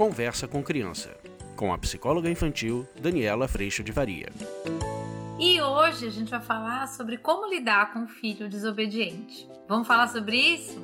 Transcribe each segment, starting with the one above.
Conversa com Criança, com a psicóloga infantil Daniela Freixo de Varia. E hoje a gente vai falar sobre como lidar com um filho desobediente. Vamos falar sobre isso?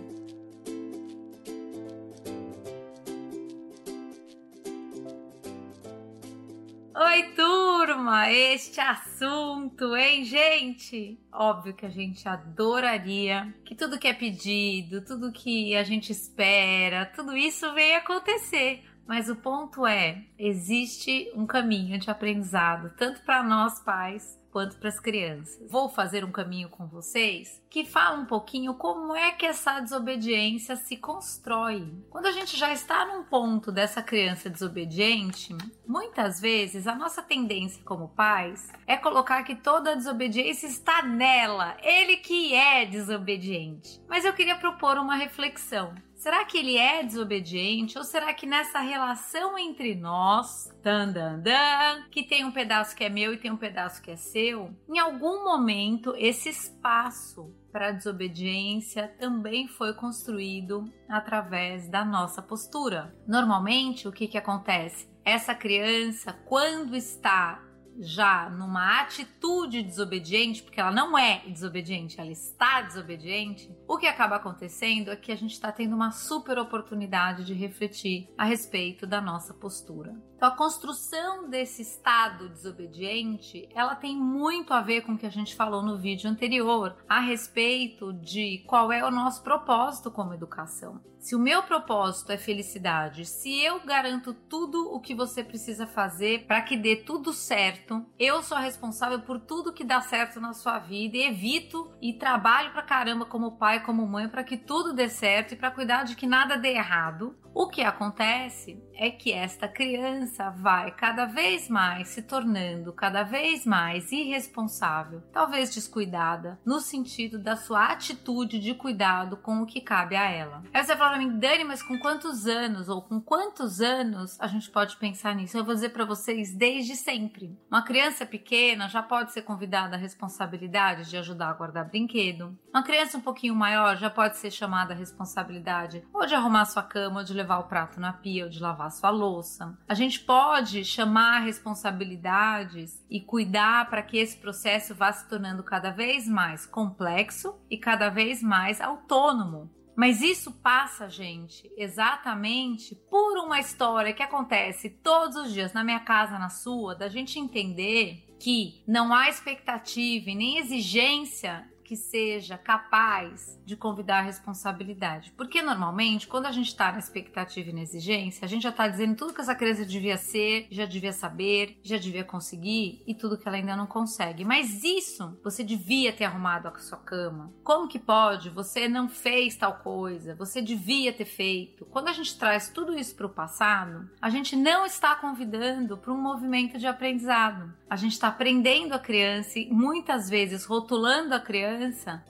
Oi, turma! Este assunto, hein, gente? Óbvio que a gente adoraria que tudo que é pedido, tudo que a gente espera, tudo isso venha acontecer. Mas o ponto é, existe um caminho de aprendizado, tanto para nós pais quanto para as crianças. Vou fazer um caminho com vocês que fala um pouquinho como é que essa desobediência se constrói. Quando a gente já está num ponto dessa criança desobediente, muitas vezes a nossa tendência como pais é colocar que toda a desobediência está nela, ele que é desobediente. Mas eu queria propor uma reflexão. Será que ele é desobediente ou será que nessa relação entre nós, dan, dan, dan, que tem um pedaço que é meu e tem um pedaço que é seu, em algum momento esse espaço para desobediência também foi construído através da nossa postura. Normalmente, o que, que acontece? Essa criança, quando está já numa atitude desobediente, porque ela não é desobediente, ela está desobediente, o que acaba acontecendo é que a gente está tendo uma super oportunidade de refletir a respeito da nossa postura. Então, a construção desse estado desobediente, ela tem muito a ver com o que a gente falou no vídeo anterior a respeito de qual é o nosso propósito como educação. Se o meu propósito é felicidade, se eu garanto tudo o que você precisa fazer para que dê tudo certo, eu sou responsável por tudo que dá certo na sua vida e evito e trabalho pra caramba como pai, como mãe para que tudo dê certo e para cuidar de que nada dê errado. O que acontece é que esta criança vai cada vez mais se tornando cada vez mais irresponsável, talvez descuidada, no sentido da sua atitude de cuidado com o que cabe a ela. Aí você fala para mim, Dani, mas com quantos anos ou com quantos anos a gente pode pensar nisso? Eu vou dizer para vocês desde sempre. Uma criança pequena já pode ser convidada à responsabilidade de ajudar a guardar brinquedo. Uma criança um pouquinho maior já pode ser chamada à responsabilidade ou de arrumar sua cama ou de levar o prato na pia ou de lavar sua louça. A gente pode chamar responsabilidades e cuidar para que esse processo vá se tornando cada vez mais complexo e cada vez mais autônomo. Mas isso passa, gente, exatamente por uma história que acontece todos os dias na minha casa, na sua, da gente entender que não há expectativa e nem exigência que seja capaz de convidar a responsabilidade. Porque normalmente, quando a gente está na expectativa e na exigência, a gente já está dizendo tudo que essa criança devia ser, já devia saber, já devia conseguir e tudo que ela ainda não consegue. Mas isso você devia ter arrumado a sua cama. Como que pode? Você não fez tal coisa, você devia ter feito. Quando a gente traz tudo isso para o passado, a gente não está convidando para um movimento de aprendizado. A gente está aprendendo a criança e muitas vezes rotulando a criança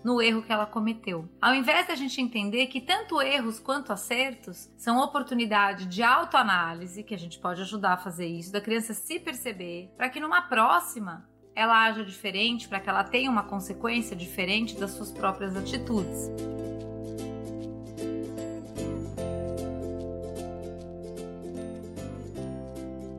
no erro que ela cometeu. Ao invés da gente entender que tanto erros quanto acertos são oportunidade de autoanálise, que a gente pode ajudar a fazer isso, da criança se perceber, para que numa próxima ela haja diferente, para que ela tenha uma consequência diferente das suas próprias atitudes.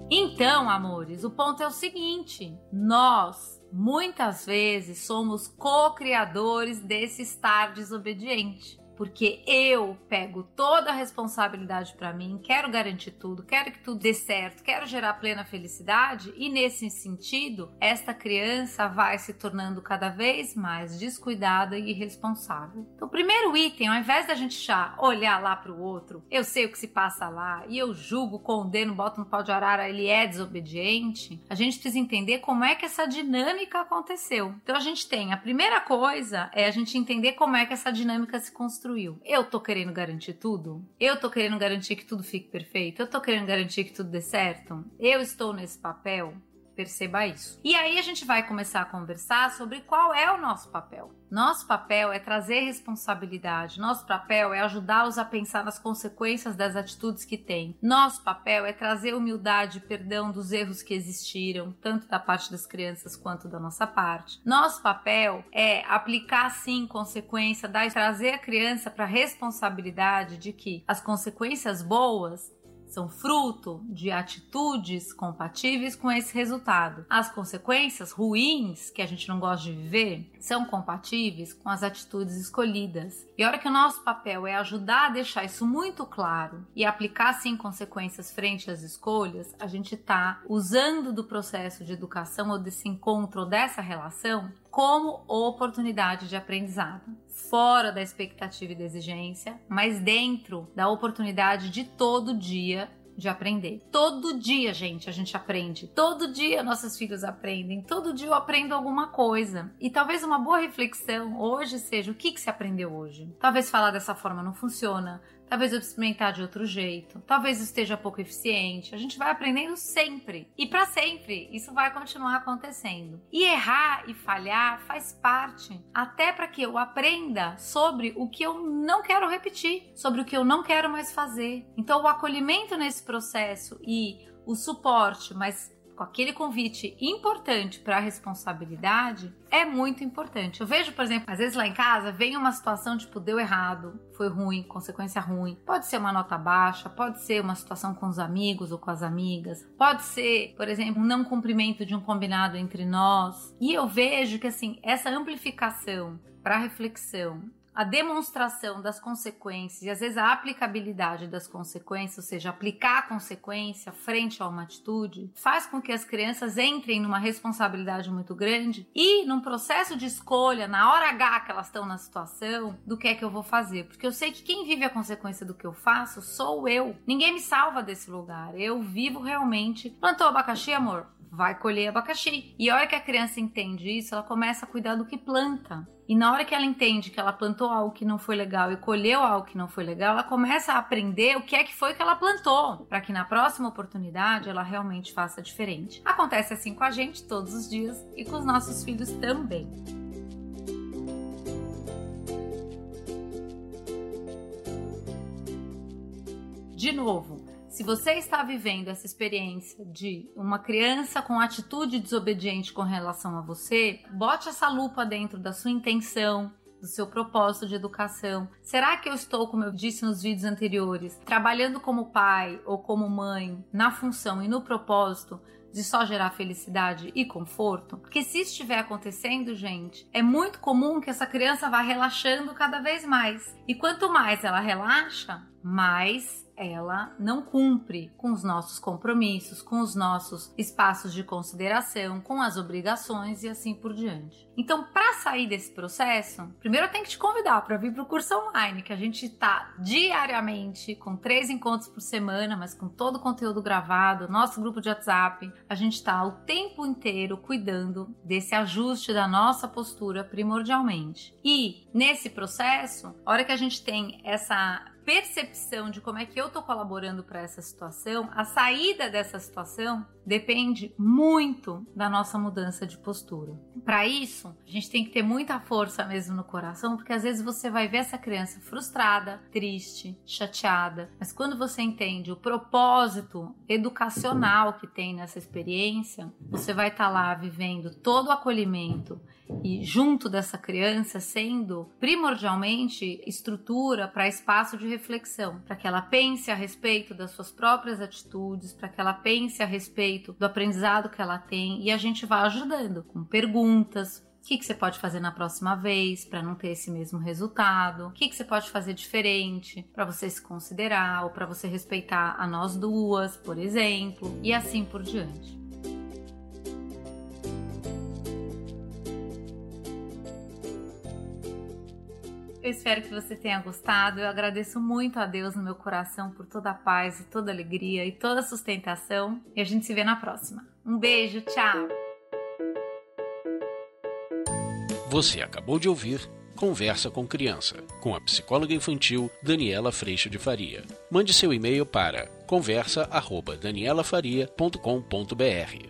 Então, amores, o ponto é o seguinte: nós muitas vezes somos co-criadores desse estar desobediente porque eu pego toda a responsabilidade para mim, quero garantir tudo, quero que tudo dê certo, quero gerar plena felicidade e nesse sentido, esta criança vai se tornando cada vez mais descuidada e irresponsável. Então, o primeiro item, ao invés da gente já olhar lá para o outro, eu sei o que se passa lá e eu julgo, condeno, boto no pau de arara, ele é desobediente, a gente precisa entender como é que essa dinâmica aconteceu. Então, a gente tem a primeira coisa é a gente entender como é que essa dinâmica se construiu construiu. Eu tô querendo garantir tudo? Eu tô querendo garantir que tudo fique perfeito? Eu tô querendo garantir que tudo dê certo? Eu estou nesse papel? Perceba isso. E aí a gente vai começar a conversar sobre qual é o nosso papel. Nosso papel é trazer responsabilidade, nosso papel é ajudá-los a pensar nas consequências das atitudes que têm. Nosso papel é trazer humildade e perdão dos erros que existiram, tanto da parte das crianças quanto da nossa parte. Nosso papel é aplicar sim consequência, dar, trazer a criança para a responsabilidade de que as consequências boas são fruto de atitudes compatíveis com esse resultado. As consequências ruins que a gente não gosta de viver são compatíveis com as atitudes escolhidas. E a hora que o nosso papel é ajudar a deixar isso muito claro e aplicar sim consequências frente às escolhas, a gente está usando do processo de educação ou desse encontro ou dessa relação como oportunidade de aprendizado, fora da expectativa e da exigência, mas dentro da oportunidade de todo dia de aprender. Todo dia, gente, a gente aprende. Todo dia nossos filhos aprendem. Todo dia eu aprendo alguma coisa. E talvez uma boa reflexão hoje seja o que, que se aprendeu hoje. Talvez falar dessa forma não funciona. Talvez eu experimentar de outro jeito. Talvez esteja pouco eficiente. A gente vai aprendendo sempre. E para sempre. Isso vai continuar acontecendo. E errar e falhar faz parte. Até para que eu aprenda sobre o que eu não quero repetir. Sobre o que eu não quero mais fazer. Então, o acolhimento nesse processo e o suporte, mas com aquele convite importante para a responsabilidade, é muito importante. Eu vejo, por exemplo, às vezes lá em casa vem uma situação tipo deu errado, foi ruim, consequência ruim. Pode ser uma nota baixa, pode ser uma situação com os amigos ou com as amigas, pode ser, por exemplo, um não cumprimento de um combinado entre nós. E eu vejo que assim, essa amplificação para reflexão a demonstração das consequências e às vezes a aplicabilidade das consequências, ou seja, aplicar a consequência frente a uma atitude, faz com que as crianças entrem numa responsabilidade muito grande e num processo de escolha, na hora H que elas estão na situação, do que é que eu vou fazer. Porque eu sei que quem vive a consequência do que eu faço sou eu. Ninguém me salva desse lugar. Eu vivo realmente. Plantou abacaxi, amor? Vai colher abacaxi. E a hora que a criança entende isso, ela começa a cuidar do que planta. E na hora que ela entende que ela plantou algo que não foi legal e colheu algo que não foi legal, ela começa a aprender o que é que foi que ela plantou, para que na próxima oportunidade ela realmente faça diferente. Acontece assim com a gente todos os dias e com os nossos filhos também. De novo, se você está vivendo essa experiência de uma criança com atitude desobediente com relação a você, bote essa lupa dentro da sua intenção, do seu propósito de educação. Será que eu estou, como eu disse nos vídeos anteriores, trabalhando como pai ou como mãe na função e no propósito de só gerar felicidade e conforto? Porque se estiver acontecendo, gente, é muito comum que essa criança vá relaxando cada vez mais. E quanto mais ela relaxa, mais ela não cumpre com os nossos compromissos, com os nossos espaços de consideração, com as obrigações e assim por diante. Então, para sair desse processo, primeiro eu tenho que te convidar para vir para o curso online, que a gente está diariamente com três encontros por semana, mas com todo o conteúdo gravado, nosso grupo de WhatsApp, a gente está o tempo inteiro cuidando desse ajuste da nossa postura primordialmente. E nesse processo, a hora que a gente tem essa percepção de como é que eu tô colaborando para essa situação, a saída dessa situação depende muito da nossa mudança de postura. Para isso, a gente tem que ter muita força mesmo no coração, porque às vezes você vai ver essa criança frustrada, triste, chateada, mas quando você entende o propósito educacional que tem nessa experiência, você vai estar tá lá vivendo todo o acolhimento e junto dessa criança sendo primordialmente estrutura para espaço de reflexão, para que ela pense a respeito das suas próprias atitudes, para que ela pense a respeito do aprendizado que ela tem e a gente vai ajudando com perguntas, o que, que, você pode fazer na próxima vez para não ter esse mesmo resultado? O que, que você pode fazer diferente para você se considerar ou para você respeitar a nós duas, por exemplo, e assim por diante. Eu espero que você tenha gostado. Eu agradeço muito a Deus no meu coração por toda a paz e toda a alegria e toda a sustentação. E a gente se vê na próxima. Um beijo, tchau! Você acabou de ouvir Conversa com Criança, com a psicóloga infantil Daniela Freixo de Faria. Mande seu e-mail para conversa@danielafaria.com.br.